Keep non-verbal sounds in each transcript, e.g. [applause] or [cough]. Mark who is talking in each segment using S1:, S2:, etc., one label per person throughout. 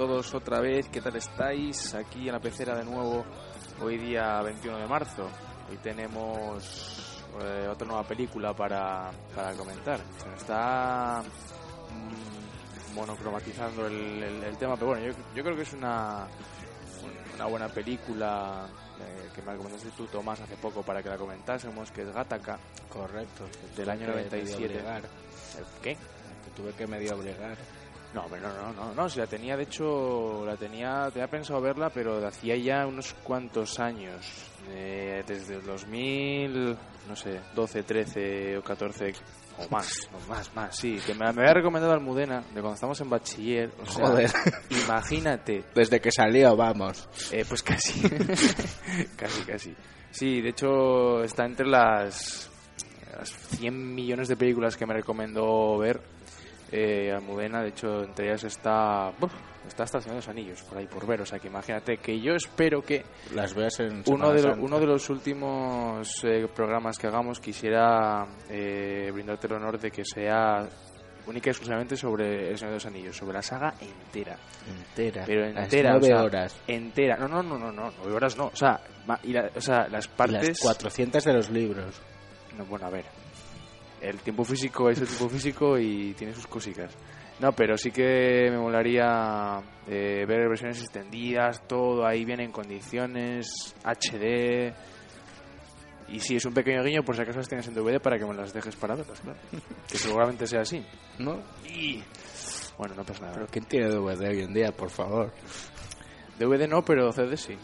S1: todos otra vez. ¿Qué tal estáis? Aquí en la pecera de nuevo, hoy día 21 de marzo. Hoy tenemos eh, otra nueva película para, para comentar. Se nos está mm, monocromatizando el, el- el tema, pero bueno, yo, yo creo que es una, una buena película eh, que me recomendaste tú, Tomás, hace poco para que la comentásemos, que es Gattaca,
S2: Correcto.
S1: del año
S2: Tuve que medio
S1: 97.
S2: obligar,
S1: ¿Qué?
S2: que tuve que medio obligar.
S1: No, pero no, no, no, no, si la tenía, de hecho, la tenía, tenía pensado verla, pero de hacía ya unos cuantos años, eh, desde el 2000, no sé, 12, 13 o 14, o más, [laughs] o más, más, sí, que me, me había recomendado Almudena, de cuando estamos en bachiller, o sea,
S2: Joder. [laughs]
S1: imagínate,
S2: Desde que salió, vamos.
S1: eh, pues casi, [laughs] casi, casi. Sí, de hecho, está entre las, las 100 millones de películas que me recomendó ver eh, Almudena. De hecho, entre ellas está, ¡buf! está hasta el Señor de los Anillos, por ahí por ver. O sea, que imagínate que yo espero que
S2: Las veas en
S1: uno de, lo- uno de los últimos eh, programas que hagamos quisiera eh, brindarte el honor de que sea única y exclusivamente sobre el Señor de los Anillos, sobre la saga entera
S2: Entera.
S1: pero
S2: Las
S1: entera,
S2: nueve
S1: o sea,
S2: horas.
S1: entera. No, no, no, no, no, nueve horas no. O sea, y la- o sea las
S2: Y
S1: partes.
S2: las 400 de los libros.
S1: No, bueno, a ver. El tiempo físico es el tiempo físico y tiene sus cositas. No, pero sí que me molaría eh, ver versiones extendidas, todo ahí bien en condiciones, HD. Y si es un pequeño guiño, por si acaso las tienes en DVD para que me las dejes para verlas, claro. Que seguramente sea así.
S2: ¿No?
S1: Y... Bueno, no pasa nada.
S2: Pero ¿quién tiene DVD hoy en día, por favor?
S1: DVD no, pero CD sí.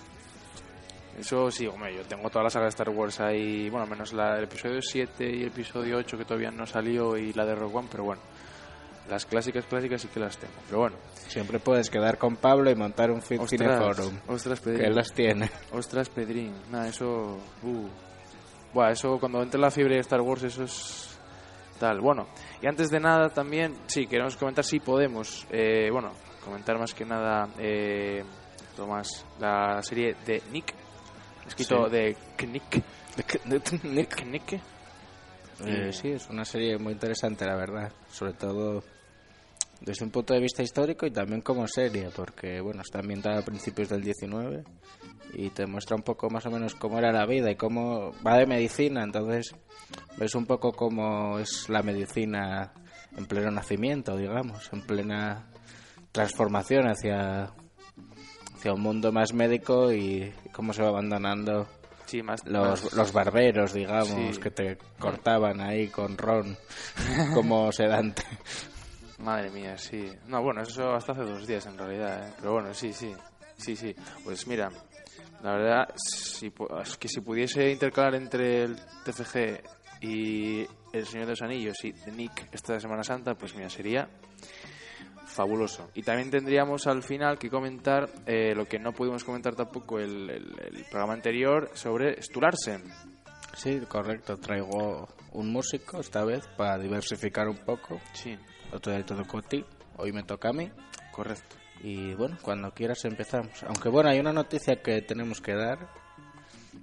S1: Eso sí, hombre, yo tengo toda la saga de Star Wars ahí, bueno, menos la, el episodio 7 y el episodio 8 que todavía no salió y la de Rogue One, pero bueno, las clásicas clásicas sí que las tengo. Pero bueno,
S2: Siempre puedes quedar con Pablo y montar un Fit Cine
S1: ostras,
S2: Que
S1: Pedrín,
S2: él las tiene.
S1: ostras, Pedrín, nada, eso, uh. Buah, eso cuando entre la fiebre de Star Wars, eso es tal. Bueno, y antes de nada también, sí, queremos comentar si podemos, eh, bueno, comentar más que nada, eh, Tomás, la serie de Nick, escrito
S2: Sí.
S1: de Knick.
S2: Nick.
S1: Knick.
S2: Eh, sí, es una serie muy interesante, la verdad. Sobre todo desde un punto de vista histórico y también como serie, porque bueno, está ambientada a principios del 19 y te muestra un poco más o menos cómo era la vida y cómo va de medicina, entonces ves un poco cómo es la medicina en pleno nacimiento, digamos, en plena transformación hacia hacia un mundo más médico y cómo se va abandonando
S1: Sí, más
S2: los,
S1: más-
S2: los barberos, digamos,
S1: Sí.
S2: que te cortaban ahí con ron [laughs] como sedante.
S1: Madre mía, sí. No, bueno, eso hasta hace dos días en realidad, ¿eh? Pero bueno, sí, sí. Sí, sí. Pues mira, la verdad, si, es que si pudiese intercalar entre el TFG y El Señor de los Anillos y The Nick esta Semana Santa, pues mira, sería fabuloso. Y también tendríamos al final que comentar eh, lo que no pudimos comentar tampoco el, el- el programa anterior sobre Stularsen.
S2: Sí, correcto. Traigo un músico esta vez para diversificar un poco.
S1: Sí,
S2: Otro día te tocó a ti, hoy me toca a mí.
S1: correcto.
S2: Y bueno, cuando quieras empezamos. Aunque bueno, hay una noticia que tenemos que dar.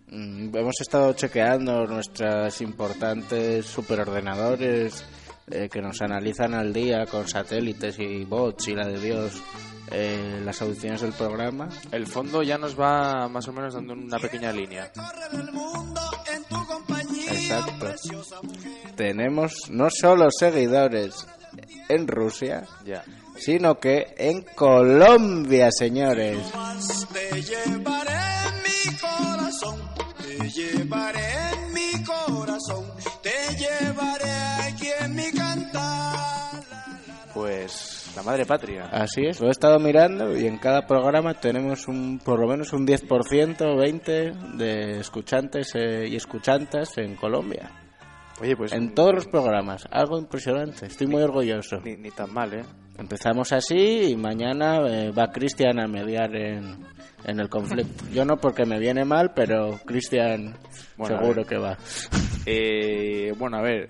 S2: Mm, hemos estado chequeando nuestras importantes superordenadores eh, que nos analizan al día con satélites y bots y la de Dios eh, las audiciones del programa.
S1: El fondo ya nos va más o menos dando una pequeña línea.
S2: Exacto. Tenemos no solo seguidores en Rusia,
S1: Ya.
S2: sino que en Colombia, señores.
S3: Te llevaré mi corazón, te llevaré
S1: Pues la madre patria.
S2: Así es, lo he estado mirando y en cada programa tenemos un por lo menos un 10% o 20 de escuchantes eh, y escuctantas en Colombia.
S1: Oye, pues
S2: En todos los programas, algo impresionante, estoy muy orgulloso.
S1: ni, ni tan mal, ¿eh?
S2: Empezamos así y mañana eh, va Cristian a mediar en, en el conflicto. Yo no porque me viene mal, pero Cristian
S1: Bueno,
S2: seguro que va.
S1: Eh, bueno, a ver.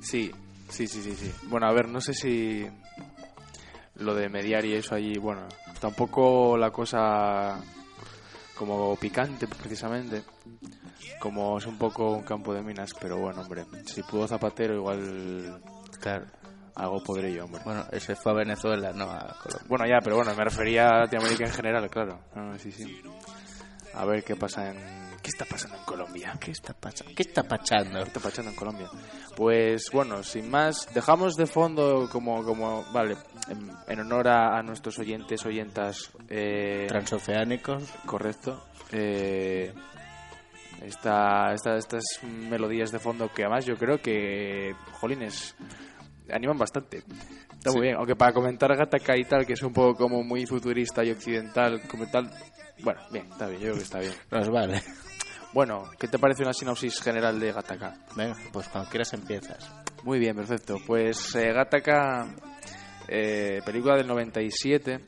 S1: Sí, sí, sí, sí, sí. Bueno, a ver, no sé si lo de mediar y eso allí, bueno, tampoco la cosa como picante precisamente, como es un poco un campo de minas, pero bueno, hombre, si pudo Zapatero igual
S2: Claro.
S1: algo podré yo, hombre.
S2: Bueno, ese fue a Venezuela, no a Colombia.
S1: Bueno, ya, pero bueno, me refería a Latinoamérica en general, claro. No, no, sí, sí. A ver qué pasa en... ¿Qué está pasando en Colombia?
S2: ¿Qué está pasando? ¿Qué está pasando?
S1: ¿Qué está pasando en Colombia? Pues bueno, sin más, dejamos de fondo como, como vale, en, en honor a, a nuestros oyentes, oyentas, eh,
S2: Transoceánicos.
S1: correcto, eh, esta, esta- estas melodías de fondo que además yo creo que, jolines, animan bastante. Está muy bien, aunque para comentar Gattaca y tal, que es un poco como muy futurista y occidental, como tal, bueno, bien, está bien, yo creo que está bien.
S2: Nos vale.
S1: Bueno, ¿qué te parece una sinopsis general de Gattaca?
S2: Venga, pues cuando quieras empiezas.
S1: Muy bien, perfecto. Pues eh, Gattaca, eh, película del 97,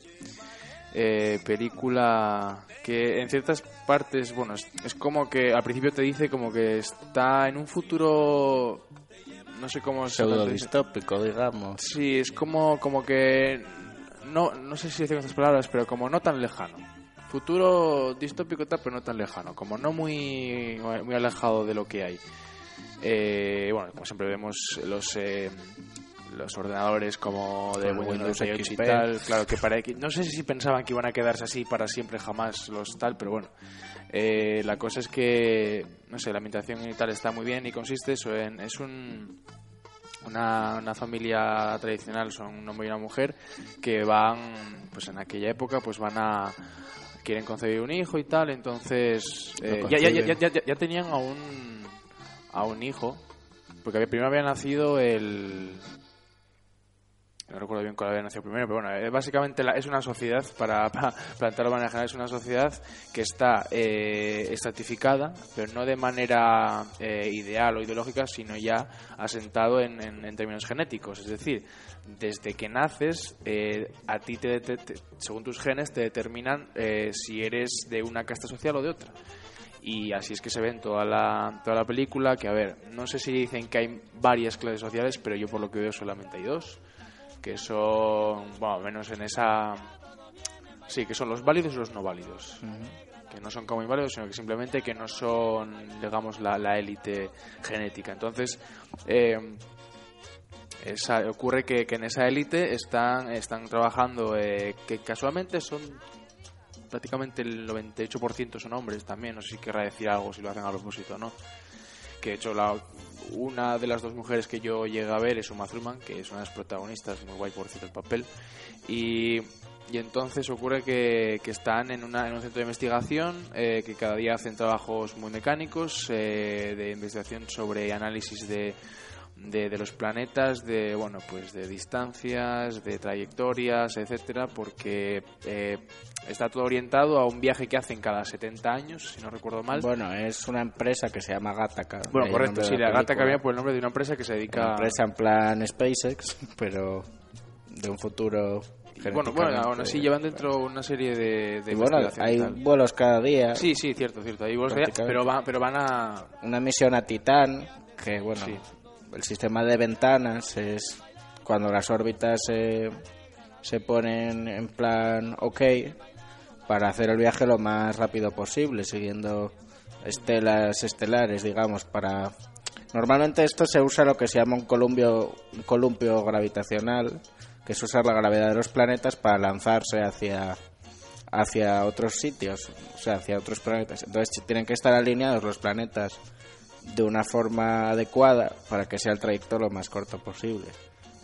S1: eh, película que en ciertas partes, bueno, es, es como que al principio te dice como que está en un futuro, no sé cómo se
S2: Pseudo distópico, digamos.
S1: Sí, es como, como que, no, no sé si decir estas palabras, pero como no tan lejano. Futuro distópico tal, pero no tan lejano, como no muy, muy alejado de lo que hay. Eh, bueno, como siempre vemos los eh, los ordenadores como de Windows
S2: Windows
S1: 98 y tal, claro que para no sé si pensaban que iban a quedarse así para siempre jamás los tal, pero bueno. Eh, la cosa es que no sé, la ambientación y tal está muy bien y consiste eso en es un una, una familia tradicional, son un hombre y una mujer que van, pues en aquella época, pues van a quieren concebir un hijo y tal, entonces eh, ya, ya, ya, ya, ya- ya tenían a un a un hijo, porque primero había nacido el no recuerdo bien cuál había nacido primero, pero bueno, eh, básicamente la- es una sociedad, para, [laughs] para plantearlo de manera general, es una sociedad que está eh, estratificada, pero no de manera eh, ideal o ideológica, sino ya asentado en, en- términos genéticos. Es decir, desde que naces, eh, a ti, te, te- te- según tus genes, te determinan eh, si eres de una casta social o de otra. Y así es que se ve en toda la, toda la película, que a ver, no sé si dicen que hay varias clases sociales, pero yo por lo que veo solamente hay dos que son, bueno, menos en esa... Sí, que son los válidos y los no válidos. Que no son como inválidos, sino que simplemente que no son, digamos, la, la élite genética. Entonces, eh, esa- ocurre que, que en esa élite están, están trabajando, eh, que casualmente son prácticamente el 98% son hombres también. No sé si querrá decir algo, si lo hacen a propósito o no que de hecho la, una de las dos mujeres que yo llegué a ver es Uma Thurman, que es una de las protagonistas, muy guay por cierto el papel, y, y entonces ocurre que, que están en, una, en un centro de investigación, eh, que cada día hacen trabajos muy mecánicos, eh, de investigación sobre análisis de, de, de los planetas, de bueno pues de distancias, de trayectorias, etcétera, porque eh, está todo orientado a un viaje que hacen cada 70 años, si no recuerdo mal.
S2: Bueno, es una empresa que se llama Gattaca.
S1: Bueno, correcto, sí, la gata
S2: película.
S1: cambia por el nombre de una empresa que se dedica
S2: Una empresa en plan SpaceX, [laughs] pero de un futuro.
S1: Bueno, bueno, aún así llevan dentro una serie de, de
S2: Y bueno, hay vuelos cada día.
S1: Sí, sí, cierto, cierto. Hay vuelos allá,
S2: Prácticamente.
S1: pero, van, pero van a...
S2: Una misión a Titán, que bueno,
S1: Sí.
S2: el sistema de ventanas es cuando las órbitas se, se ponen en plan ok para hacer el viaje lo más rápido posible, siguiendo estelas estelares, digamos, para... Normalmente esto se usa lo que se llama un columpio, un columpio gravitacional, que es usar la gravedad de los planetas para lanzarse hacia hacia otros sitios, o sea, hacia otros planetas. Entonces tienen que estar alineados los planetas de una forma adecuada para que sea el trayecto lo más corto posible.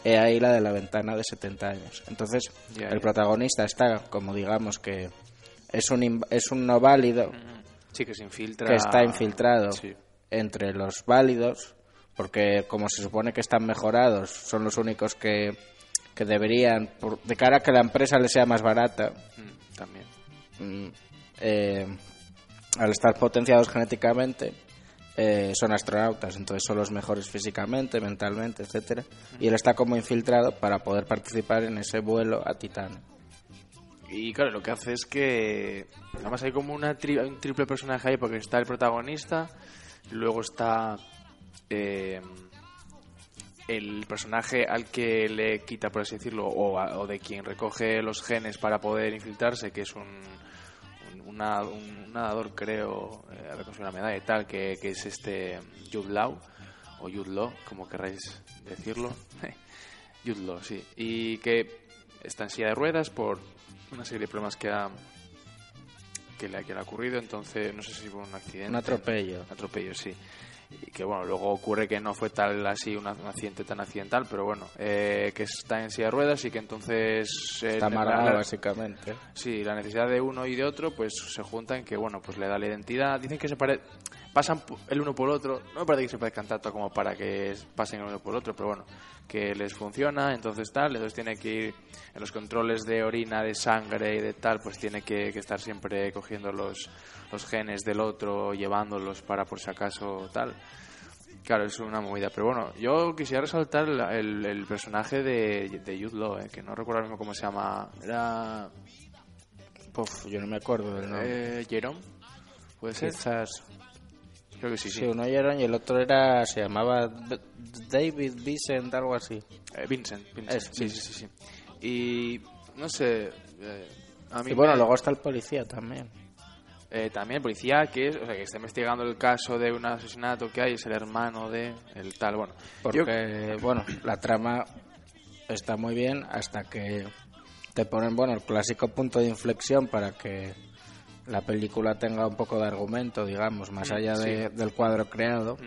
S2: He ahí la de la ventana de 70 años. Entonces,
S1: Ya,
S2: el protagonista está, como digamos que es un, es un no válido
S1: Sí, que se infiltra...
S2: que está infiltrado
S1: Sí.
S2: entre los válidos, porque como se supone que están mejorados, son los únicos que, que deberían, por- de cara a que la empresa les sea más barata,
S1: Mm, también.
S2: mm, eh, al estar potenciados genéticamente, eh, son astronautas, entonces son los mejores físicamente, mentalmente, etcétera, y él está como infiltrado para poder participar en ese vuelo a Titán.
S1: Y claro, lo que hace es que... Además hay como una tri- un triple personaje ahí, porque está el protagonista, luego está... eh, el personaje al que le quita, por así decirlo, o, de quien recoge los genes para poder infiltrarse, que es un, un, una- un nadador, creo, eh, a ver la medalla y tal, que, que es este Jude Law, o Jude Law, como querráis decirlo. [laughs] Jude Law, sí. Y que está en silla de ruedas por una serie de problemas que ha que le, que le ha ocurrido, entonces no sé si fue un accidente.
S2: Un atropello.
S1: Un atropello, sí. Y que bueno, luego ocurre que no fue tal así un accidente tan accidental, pero bueno, eh, que está en silla de ruedas y que entonces... eh,
S2: Está
S1: la-
S2: básicamente.
S1: Sí, la necesidad de uno y de otro pues se juntan que bueno, pues le da la identidad. Dicen que se pare... pasan el uno por el otro. No me parece que se parezcan tanto como para que pasen el uno por el otro, pero bueno, que les funciona, entonces tal, entonces tiene que ir en los controles de orina, de sangre y de tal, pues tiene que, que estar siempre cogiendo los, los genes del otro, llevándolos para por si acaso tal. Claro, es una movida. Pero bueno, yo quisiera resaltar el, el- el personaje de, de Jude Law, eh, que no recuerdo mismo cómo se llama. Era
S2: Puf, yo no me acuerdo del nombre.
S1: eh, Jerome, ¿puede ser?
S2: Quizás.
S1: Creo que sí,
S2: Sí,
S1: sí.
S2: uno era y el otro era, se llamaba David Vincent, algo así.
S1: Eh, Vincent, Vincent.
S2: Es,
S1: sí, sí, sí, sí. Y no sé, eh, a mí
S2: Y bueno,
S1: me-
S2: luego está el policía también.
S1: eh, también policía que es, o sea, que está investigando el caso de un asesinato que hay, es el hermano de el tal, bueno.
S2: Porque,
S1: Yo-
S2: bueno, la trama está muy bien hasta que te ponen, bueno, el clásico punto de inflexión para que la película tenga un poco de argumento, digamos, más
S1: Mm,
S2: allá de- del cuadro creado.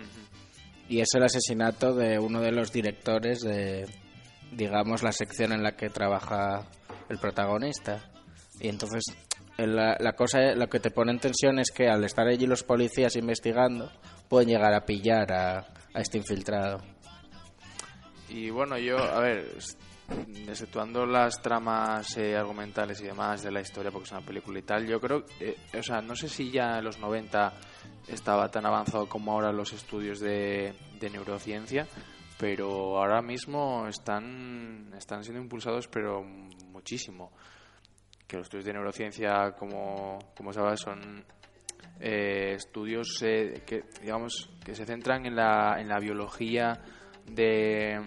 S2: Y es el asesinato de uno de los directores de, digamos, la sección en la que trabaja el protagonista. Y entonces, en la, la cosa, lo que te pone en tensión es que al estar allí los policías investigando, pueden llegar a pillar a, a este infiltrado.
S1: Y bueno, yo, a ver, exceptuando las tramas eh, argumentales y demás de la historia, porque es una película y tal, yo creo, eh, o sea, no sé si ya en los 90 estaba tan avanzado como ahora los estudios de, de neurociencia, pero ahora mismo están, están siendo impulsados, pero muchísimo. Que los estudios de neurociencia, como, como sabes, son eh, estudios eh, que digamos que se centran en la, en la biología de,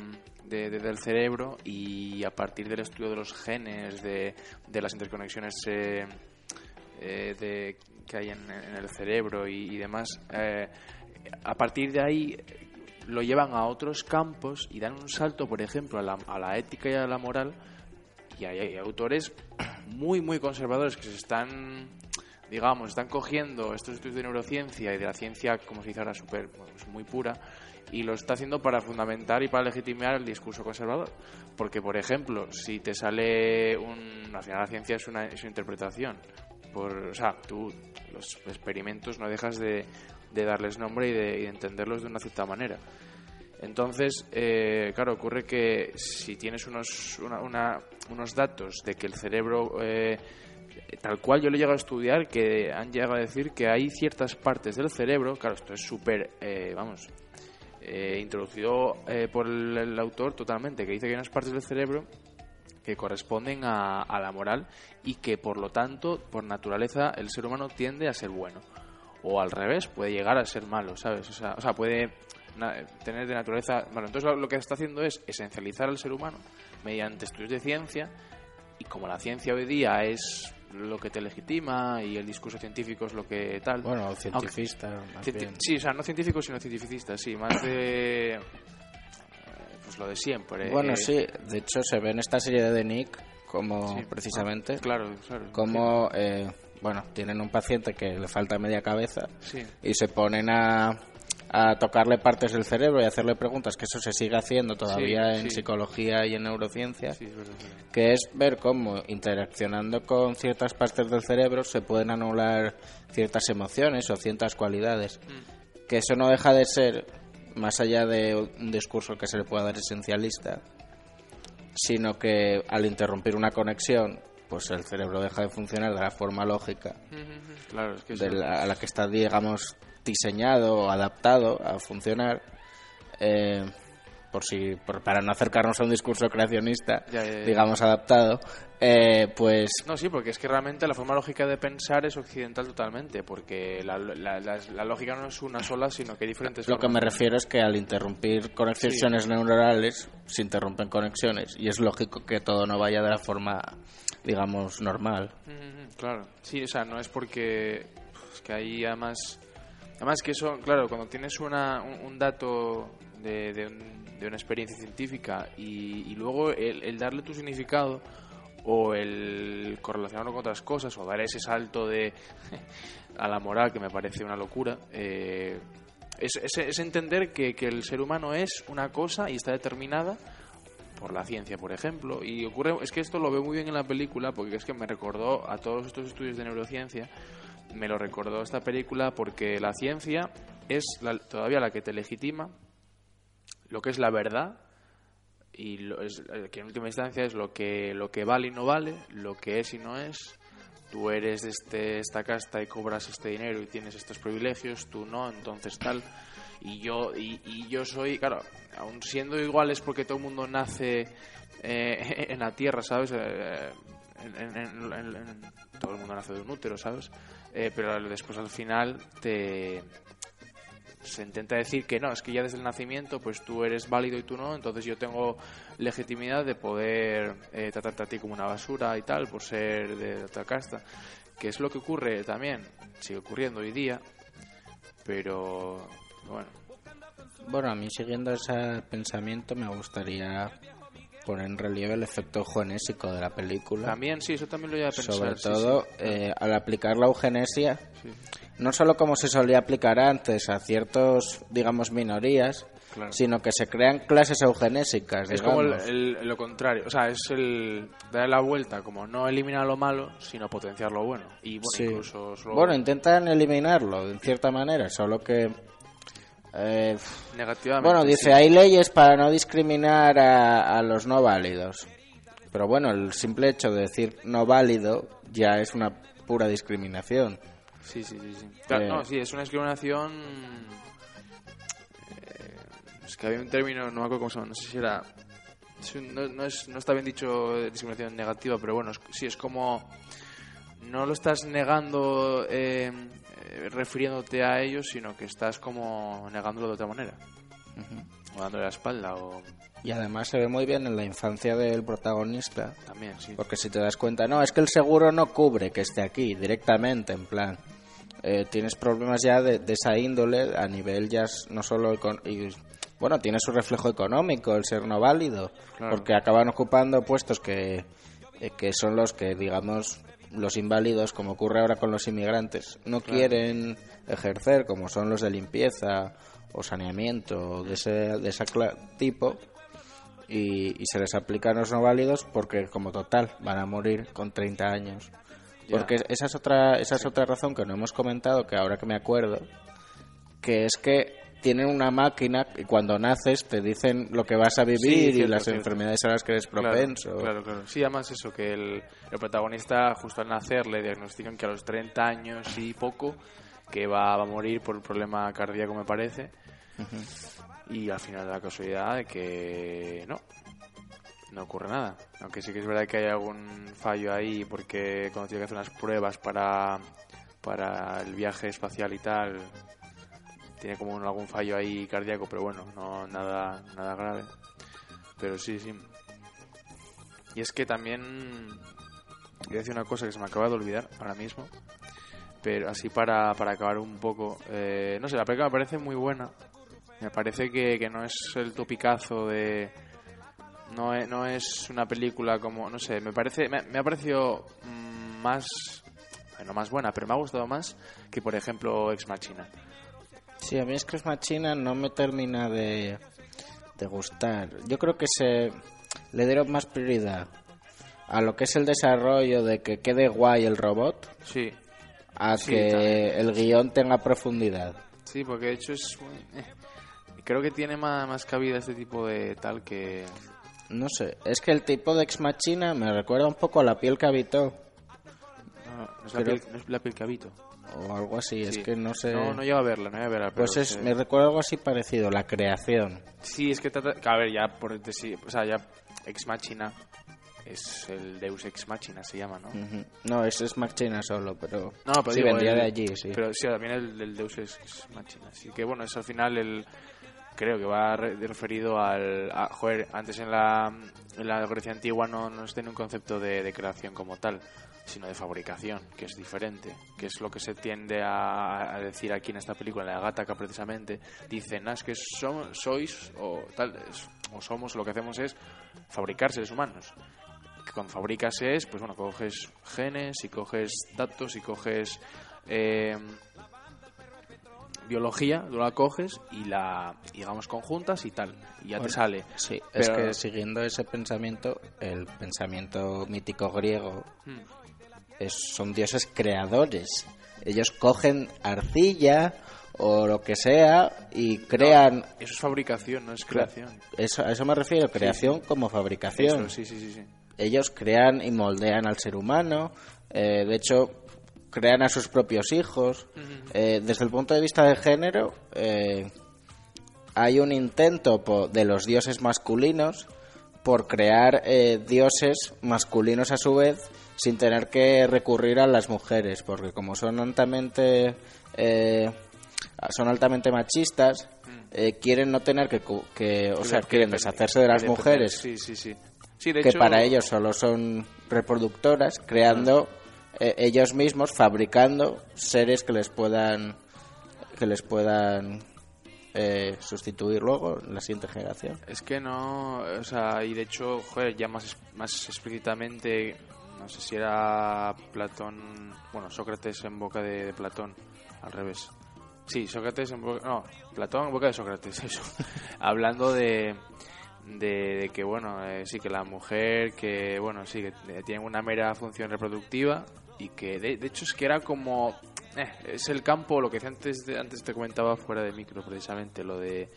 S1: de- de- del cerebro y a partir del estudio de los genes de, de las interconexiones eh, eh, de, que hay en, el cerebro y, y demás eh, a partir de ahí eh, lo llevan a otros campos y dan un salto por ejemplo a la, a la ética y a la moral. Y hay, hay autores [clears throat] muy muy conservadores que se están digamos están cogiendo estos estudios de neurociencia y de la ciencia como se dice ahora super pues, muy pura y lo está haciendo para fundamentar y para legitimar el discurso conservador. Porque por ejemplo si te sale un al final la ciencia es una, es una interpretación. Por o sea tú los experimentos no dejas de, de darles nombre y de, entenderlos de una cierta manera. Entonces, eh, claro, ocurre que si tienes unos, una- una- unos datos de que el cerebro, eh, tal cual yo lo he llegado a estudiar, que han llegado a decir que hay ciertas partes del cerebro, claro, esto es súper, eh, vamos, eh, introducido eh, por el, autor totalmente, que dice que hay unas partes del cerebro que corresponden a, la moral y que por lo tanto, por naturaleza, el ser humano tiende a ser bueno. O al revés, puede llegar a ser malo, ¿sabes? O sea, o sea puede tener de naturaleza... Bueno, entonces lo, lo que está haciendo es esencializar al ser humano mediante estudios de ciencia y como la ciencia hoy día es lo que te legitima y el discurso científico es lo que tal...
S2: Bueno,
S1: Aunque-
S2: cientifista, más
S1: Cienti-. Sí, o sea, no científico, sino cientificista, sí, más de... Pues lo de siempre.
S2: Bueno,
S1: eh,
S2: sí, de hecho se ve en esta serie de Nick como
S1: Sí.
S2: precisamente
S1: Claro, claro.
S2: como eh, bueno tienen un paciente que le falta media cabeza
S1: Sí,
S2: y se ponen a, a tocarle partes del cerebro y hacerle preguntas que eso se sigue haciendo todavía
S1: Sí,
S2: en
S1: sí.
S2: psicología y en neurociencia
S1: sí, es verdad, es verdad.
S2: que es ver cómo interaccionando con ciertas partes del cerebro se pueden anular ciertas emociones o ciertas cualidades
S1: Mm.
S2: que eso no deja de ser más allá de un discurso que se le pueda dar esencialista sino que al interrumpir una conexión pues el cerebro deja de funcionar de la forma lógica
S1: Claro, es que
S2: de la- a la que está digamos diseñado o adaptado a funcionar eh, por si por- para no acercarnos a un discurso creacionista
S1: Ya, ya, ya.
S2: digamos adaptado eh, pues
S1: No, sí, porque es que realmente la forma lógica de pensar es occidental totalmente, porque la, la- la- la lógica no es una sola, sino que hay diferentes
S2: Lo que me refiero es que al interrumpir conexiones neuronales se interrumpen conexiones y es lógico que todo no vaya de la forma, digamos, normal.
S1: Ujú, Claro, sí, o sea, no es porque es que ahí además, además que eso, claro, cuando tienes una, un, dato de, un- de una experiencia científica y, luego el, darle tu significado o el correlacionarlo con otras cosas o dar ese salto de [laughs] a la moral que me parece una locura eh, es entender que, que el ser humano es una cosa y está determinada por la ciencia, por ejemplo. Y ocurre, es que esto lo veo muy bien en la película porque es que me recordó a todos estos estudios de neurociencia, me lo recordó esta película porque la ciencia es la- todavía la que te legitima lo que es la verdad y lo es, eh, que en última instancia es lo que lo que vale y no vale, lo que es y no es. Tú eres de este, esta casta y cobras este dinero y tienes estos privilegios, tú no, entonces tal. Y yo y, yo soy, claro, aun siendo iguales porque todo el mundo nace eh, [laughs] en la tierra, ¿sabes? Eh, en- en- todo el mundo nace de un útero, ¿sabes? Eh, pero después al final te, se intenta decir que no, es que ya desde el nacimiento pues tú eres válido y tú no, entonces yo tengo legitimidad de poder eh, tratarte a ti como una basura y tal por ser de otra casta, que es lo que ocurre también, sigue ocurriendo hoy día, pero bueno,
S2: Bueno, a mí siguiendo ese pensamiento me gustaría poner en relieve el efecto genésico de la película.
S1: también sí, eso también lo voy a pensar.
S2: Sobre todo
S1: sí.
S2: eh, al aplicar la eugenesia,
S1: Sí,
S2: no solo como se solía aplicar antes a ciertos, digamos, minorías,
S1: claro.
S2: sino que se crean clases eugenésicas.
S1: Es como el- lo contrario, o sea, es el darle la vuelta, como no eliminar lo malo, sino potenciar lo bueno. Y bueno, incluso
S2: Bueno, intentan eliminarlo, en cierta manera, solo que... eh,
S1: negativamente.
S2: bueno, dice,
S1: sí.
S2: hay leyes para no discriminar a, a los no válidos. Pero bueno, el simple hecho de decir no válido ya es una pura discriminación.
S1: Sí, sí, sí. sí. Claro,
S2: Eh,
S1: no, sí, es una discriminación. eh, es que había un término, no me acuerdo cómo se llama, no sé si era. no, no es, no está bien dicho discriminación negativa, pero bueno, es, sí, es como. No lo estás negando eh, refiriéndote a ellos, sino que estás como negándolo de otra manera. O dándole la espalda, o
S2: Y además se ve muy bien en la infancia del protagonista,
S1: también, sí.
S2: porque si te das cuenta, no, es que el seguro no cubre que esté aquí directamente, en plan. eh, tienes problemas ya de, de esa índole a nivel ya no solo y, bueno tiene su reflejo económico el ser no válido
S1: Claro.
S2: porque acaban ocupando puestos que eh, que son los que digamos los inválidos como ocurre ahora con los inmigrantes no quieren ejercer como son los de limpieza o saneamiento de ese de ese tipo y, y se les aplican los no válidos porque como total van a morir con 30 años.
S1: Ya.
S2: porque esa es otra esa es otra razón que no hemos comentado que ahora que me acuerdo que es que tienen una máquina y cuando naces te dicen lo que vas a vivir
S1: Sí,
S2: y las enfermedades a las que eres propenso
S1: Claro, claro. Sí, además eso, que el, el protagonista justo al nacer le diagnostican que a los 30 años y poco que va, va a morir por un problema cardíaco, me parece. Y al final la casualidad de que no, no ocurre nada. Aunque sí que es verdad que hay algún fallo ahí porque cuando tiene que hacer unas pruebas para, para el viaje espacial y tal, tiene como algún fallo ahí cardíaco, pero bueno, no nada, nada grave. Pero sí, sí. Y es que también voy a decir una cosa que se me acaba de olvidar ahora mismo. Pero así para, para acabar un poco. eh, no sé, la película me parece muy buena. Me parece que, que no es el topicazo de. No es, no es una película como. No sé, me parece. Me, me ha parecido mm, más. Bueno, más buena, pero me ha gustado más que, por ejemplo, Ex Machina.
S2: Sí a mí es que es Machina no me termina de de gustar yo creo que se le dieron más prioridad a lo que es el desarrollo de que quede guay el robot
S1: Sí,
S2: a
S1: Sí,
S2: que
S1: también.
S2: el guion tenga profundidad
S1: Sí, porque de hecho es muy... eh, Creo que tiene más, más cabida este tipo de tal que...
S2: No sé, es que el tipo de ex machina me recuerda un poco a la piel que habitó
S1: No, no es, la
S2: Creo-
S1: piel, no es la piel que habito.
S2: O algo así, es que no sé.
S1: No, no llego a verla, no llego a verla.
S2: pues es, me recuerda algo así parecido, la creación.
S1: Sí, es que trata... A ver, ya por. O sea, ya Ex Machina es el Deus Ex Machina, se llama, ¿no?
S2: Ujú. No, es ex machina solo, pero.
S1: No, pero
S2: sí,
S1: digo,
S2: vendría
S1: el-
S2: de allí, sí.
S1: Pero sí, también el del Deus Ex Machina. Así que bueno, es al final el... Creo que va re- referido al... a- joder, antes en la, en la Grecia antigua no, no se tenía un concepto de, de creación como tal. Sino de fabricación, que es diferente, que es lo que se tiende a, a decir aquí en esta película, en la Gataca precisamente, dicen, ah, es que son, sois o tal, o somos, lo que hacemos es fabricar seres humanos. Que cuando fabricas es, pues bueno, coges genes y coges datos y coges eh, biología, tú la coges y la, digamos, conjuntas y tal, y ya te sale.
S2: Sí, es que siguiendo ese pensamiento, el pensamiento mítico griego
S1: Hmm.
S2: Es- son dioses creadores. Ellos cogen arcilla o lo que sea y crean.
S1: Eso es fabricación, no es creación.
S2: Eso, a eso me refiero, creación como fabricación.
S1: Eso, sí.
S2: Ellos crean y moldean al ser humano. eh, de hecho, crean a sus propios hijos. Eh, desde el punto de vista de género, eh, hay un intento po- de los dioses masculinos por crear eh, dioses masculinos a su vez sin tener que recurrir a las mujeres, porque como son altamente eh, son altamente machistas, eh, quieren no tener que, que o sea, quieren deshacerse de las mujeres
S1: Sí, sí, sí. Sí, de
S2: que
S1: hecho,
S2: para ellos solo son reproductoras, creando eh, ellos mismos, fabricando seres que les puedan que les puedan eh, sustituir luego en la siguiente generación.
S1: Es que no, o sea, y de hecho, joder, ya más, más explícitamente, no sé si era Platón, bueno, Sócrates en boca de, Platón, al revés. Sí, Sócrates en boca, no, Platón en boca de Sócrates, [laughs] eso. Hablando de, de, que, bueno, eh, sí, que la mujer, que, bueno, sí, que tiene una mera función reproductiva y que, de, de hecho, es que era como, eh, es el campo, lo que antes, antes te comentaba fuera de micro, precisamente, lo de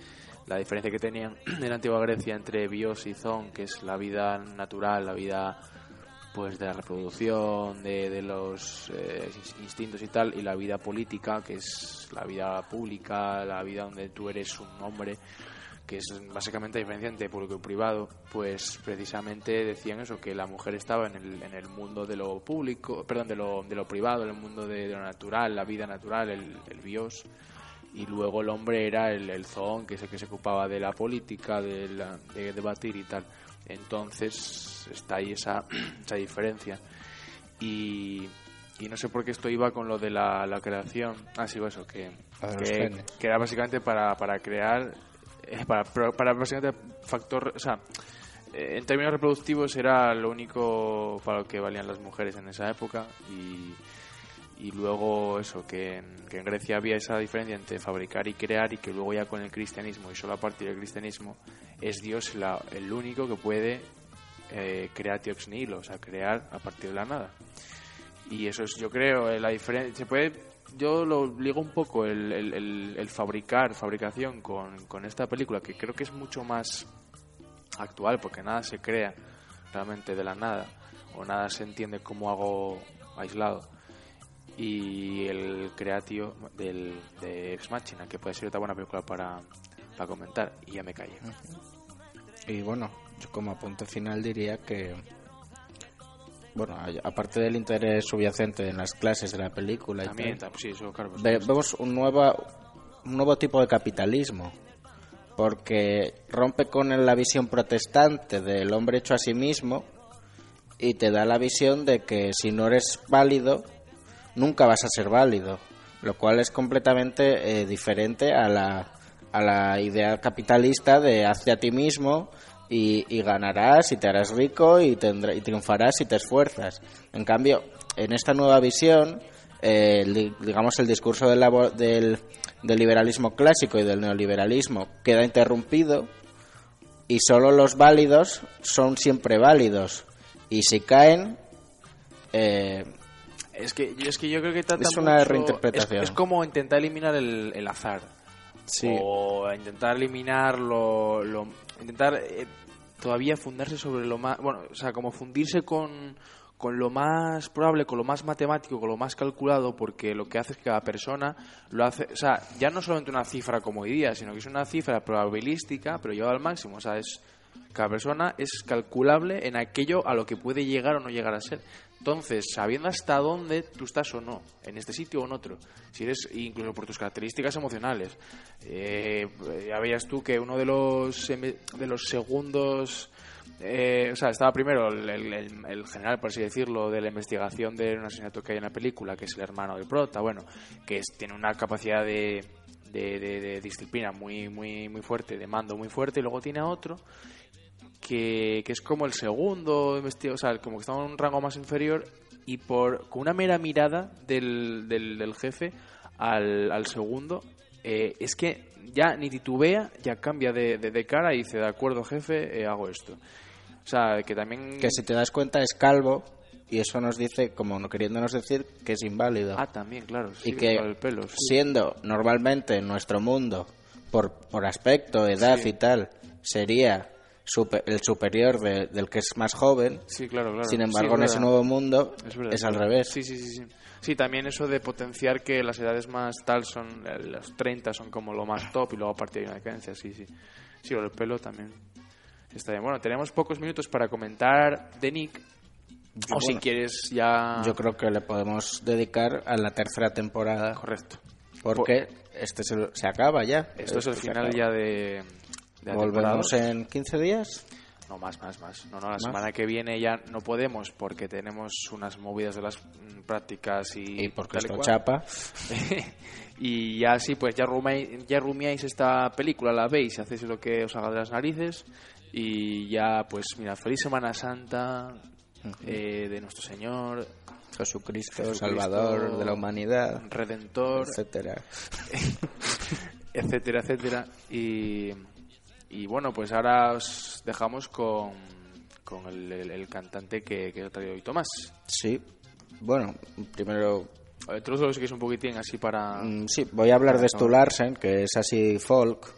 S1: la diferencia que tenían [clears throat] en la antigua Grecia entre bios y zon, que es la vida natural, la vida pues de la reproducción, de, de los eh, ins- instintos y tal, y la vida política, que es la vida pública, la vida donde tú eres un hombre, que es básicamente la diferencia entre público y privado, pues precisamente decían eso, que la mujer estaba en el, en el mundo de lo público, perdón, de lo, de lo privado, en el mundo de, lo natural, la vida natural, el, el bios, y luego el hombre era el, el zoón, que es el que se ocupaba de la política, de, la- de debatir y tal. Entonces está ahí esa, [clears throat] esa diferencia. Y, y no sé por qué esto iba con lo de la, la creación. Ah, sí, eso, que, que, era básicamente para, para crear, eh, para, para, para básicamente factor, o sea, eh, en términos reproductivos era lo único para lo que valían las mujeres en esa época y, y luego eso, que en, que en Grecia había esa diferencia entre fabricar y crear y que luego ya con el cristianismo y solo a partir del cristianismo es Dios la- el único que puede eh, crear ex nihilo, o sea, crear a partir de la nada. Y eso es, yo creo, eh, la diferencia. Se puede. Yo lo ligo un poco el, el- el- el fabricar, fabricación con, con esta película, que creo que es mucho más actual, porque nada se crea realmente de la nada, o nada se entiende como algo aislado. Y el creatio del, de Ex Machina, que puede ser otra buena película para, para comentar, y ya me callo.
S2: Y bueno, yo como apunte final diría que, bueno, aparte del interés subyacente en las clases de la película y
S1: También,
S2: tal,
S1: tam- sí, eso, claro. por
S2: ve-
S1: supuesto.
S2: vemos un nuevo, un nuevo tipo de capitalismo, porque rompe con la visión protestante del hombre hecho a sí mismo y te da la visión de que si no eres válido, nunca vas a ser válido, lo cual es completamente eh, diferente a la, a la idea capitalista de hazte a ti mismo y, ganarás y te harás rico y, tendrá- y triunfarás si te esfuerzas. En cambio, en esta nueva visión, eh, digamos, el discurso del, del, del liberalismo clásico y del neoliberalismo queda interrumpido y solo los válidos son siempre válidos. Y si caen, eh,
S1: Es que, yo- es que yo creo que trata
S2: Es una
S1: mucho-
S2: reinterpretación.
S1: Es, es como intentar eliminar el, el azar.
S2: Sí.
S1: O intentar eliminar lo... lo- intentar eh, todavía fundarse sobre lo más... Bueno, o sea, como fundirse con, con lo más probable, con lo más matemático, con lo más calculado, porque lo que hace es que cada persona lo hace... O sea, ya no solamente una cifra como hoy día, sino que es una cifra probabilística, pero llevada al máximo. O sea, es Cada persona es calculable en aquello a lo que puede llegar o no llegar a ser. Entonces, sabiendo hasta dónde tú estás o no, en este sitio o en otro, si eres incluso por tus características emocionales, eh, ya veías tú que uno de los de los segundos eh, o sea, estaba primero el, general, por así decirlo, de la investigación de un asesinato que hay en la película, que es el hermano del prota, bueno, que es- tiene una capacidad de, de- de disciplina muy, muy, muy fuerte, de mando muy fuerte, y luego tiene a otro que, que es como el segundo investigador, o sea, como que está en un rango más inferior, y por con una mera mirada del, del, del jefe al, al segundo, eh, es que ya ni titubea, ya cambia de, de- de cara y dice, de acuerdo jefe, eh, hago esto. O sea, que también...
S2: Que si te das cuenta es calvo y eso nos dice, como no queriéndonos decir, que es inválido.
S1: Ah, también, claro.
S2: y
S1: sí,
S2: que
S1: del pelo, sí.
S2: siendo normalmente en nuestro mundo, por, por aspecto, edad
S1: Sí.
S2: y tal, sería super- el superior de- del que es más joven,
S1: Sí, claro, claro.
S2: sin embargo en ese nuevo mundo
S1: Es
S2: al revés.
S1: Sí, sí, sí, sí. Sí, también eso de potenciar que las edades más tal son, eh, los 30 son como lo más top y luego a partir de una decadencia, sí, sí. Sí, lo del pelo también está bien. Bueno, tenemos pocos minutos para comentar de Nick. O si
S2: bueno,
S1: quieres ya...
S2: Yo creo que le podemos dedicar a la tercera temporada,
S1: Correcto.
S2: porque este se, se acaba ya.
S1: Esto es el final ya de, de la
S2: Volvemos en 15 días.
S1: No, más, más, más. No, no, la semana que viene ya no podemos porque tenemos unas movidas de las mm, prácticas y...
S2: Y porque esto chapa. [laughs]
S1: y ya sí, pues ya rumiáis esta película, la veis, hacéis lo que os haga de las narices y ya, pues mira, feliz Semana Santa eh, de nuestro Señor,
S2: Jesucristo,
S1: Jesucristo,
S2: Salvador de la humanidad,
S1: Redentor,
S2: etcétera. [laughs]
S1: etcétera, etcétera. Y, y bueno, pues ahora os dejamos con, con el, el- el cantante que, que ha traído hoy Tomás.
S2: Sí. Bueno, primero
S1: Eh, Tú lo que es un poquitín así para...
S2: Mm, Sí, voy a hablar de
S1: Para
S2: Stu Larsen, que es así folk.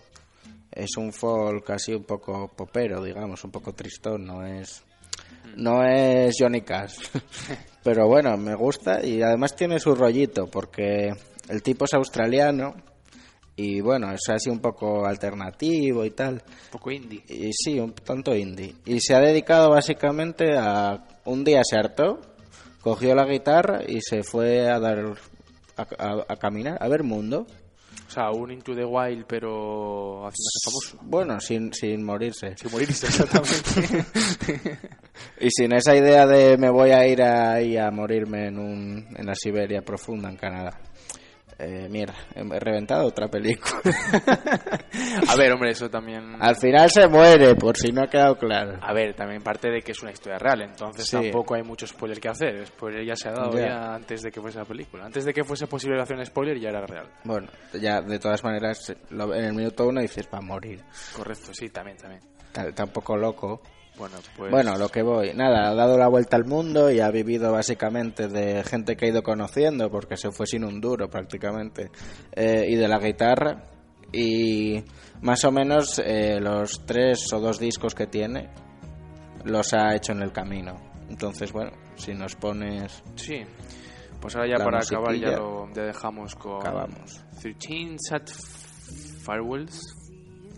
S2: Es un folk así un poco popero, digamos, un poco tristón, no es no es Johnny Cash. [laughs] Pero bueno, me gusta y además tiene su rollito porque el tipo es australiano y bueno, es así un poco alternativo y tal.
S1: Un poco indie.
S2: Y sí, un tanto indie. Y se ha dedicado básicamente a un día se hartó, cogió la guitarra y se fue a dar a, a- a caminar, a ver mundo.
S1: O sea, un Into the Wild, pero haciéndose famoso.
S2: Bueno, sin, sin morirse.
S1: Sin morirse, exactamente. [laughs]
S2: Y sin esa idea de me voy a ir ahí a morirme en, un, en la Siberia profunda, en Canadá. Eh, mira, he reventado otra película. [laughs]
S1: A ver, hombre, eso también...
S2: Al final se muere, por si no ha quedado claro.
S1: A ver, también parte de que es una historia real, entonces
S2: Sí.
S1: tampoco hay mucho spoiler que hacer. El spoiler ya se ha dado
S2: Ya.
S1: ya. antes de que fuese la película. Antes de que fuese posible hacer un spoiler ya era real.
S2: Bueno, ya de todas maneras, en el minuto uno dices, va a morir.
S1: Correcto, sí, también, también.
S2: Ta- Tampoco loco.
S1: Bueno, pues...
S2: Bueno, lo que voy. Nada, ha dado la vuelta al mundo y ha vivido básicamente de gente que ha ido conociendo, porque se fue sin un duro prácticamente, eh, y de la guitarra. Y más o menos eh, los tres o dos discos que tiene los ha hecho en el camino. Entonces, bueno, si nos pones.
S1: Sí. Pues ahora ya para acabar ya lo ya dejamos con...
S2: Acabamos.
S1: 13 Sat Firewalls.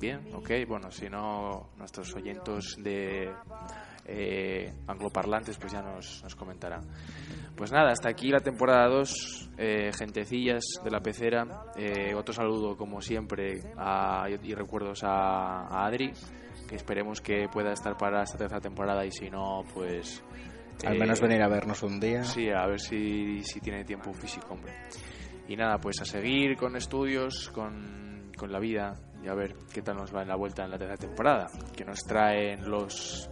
S1: Bien, ok. Bueno, si no, nuestros oyentes de eh, angloparlantes pues ya nos, nos comentarán. Pues nada, hasta aquí la temporada 2. Eh, gentecillas de la pecera. Eh, otro saludo, como siempre, a- y recuerdos a, a Adri, que esperemos que pueda estar para esta tercera temporada y si no, pues...
S2: Al
S1: eh,
S2: menos venir a vernos un día.
S1: Sí, a ver si, si tiene tiempo físico, hombre. Y nada, pues a seguir con estudios, con, con la vida y a ver qué tal nos va en la vuelta en la tercera temporada, que nos traen los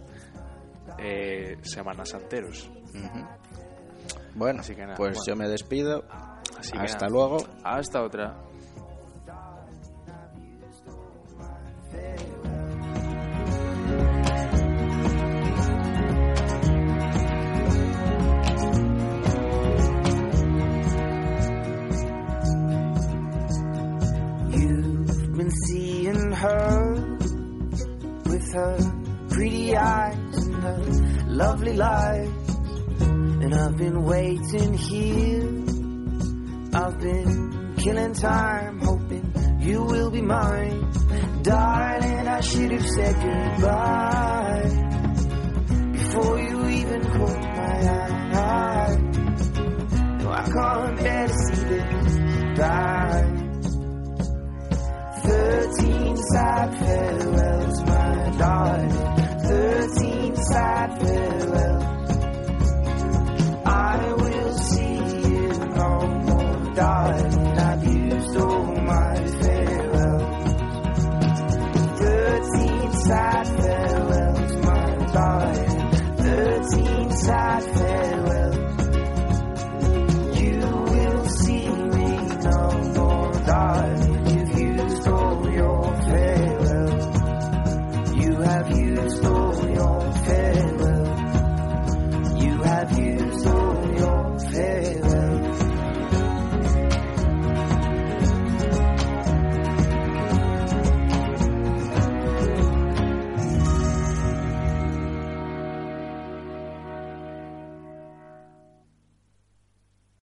S1: eh, semanas anteros.
S2: Ujú. Bueno,
S1: Así que nada,
S2: pues
S1: bueno.
S2: yo me despido.
S1: Así que
S2: Hasta
S1: nada,
S2: luego.
S1: Hasta otra.
S4: With her pretty eyes and her lovely life. And I've been waiting here. I've been killing time, hoping you will be mine. Darling, I should have said goodbye before you even caught my eye. No, I can't bear to see this die. Thirteen sad farewells, sad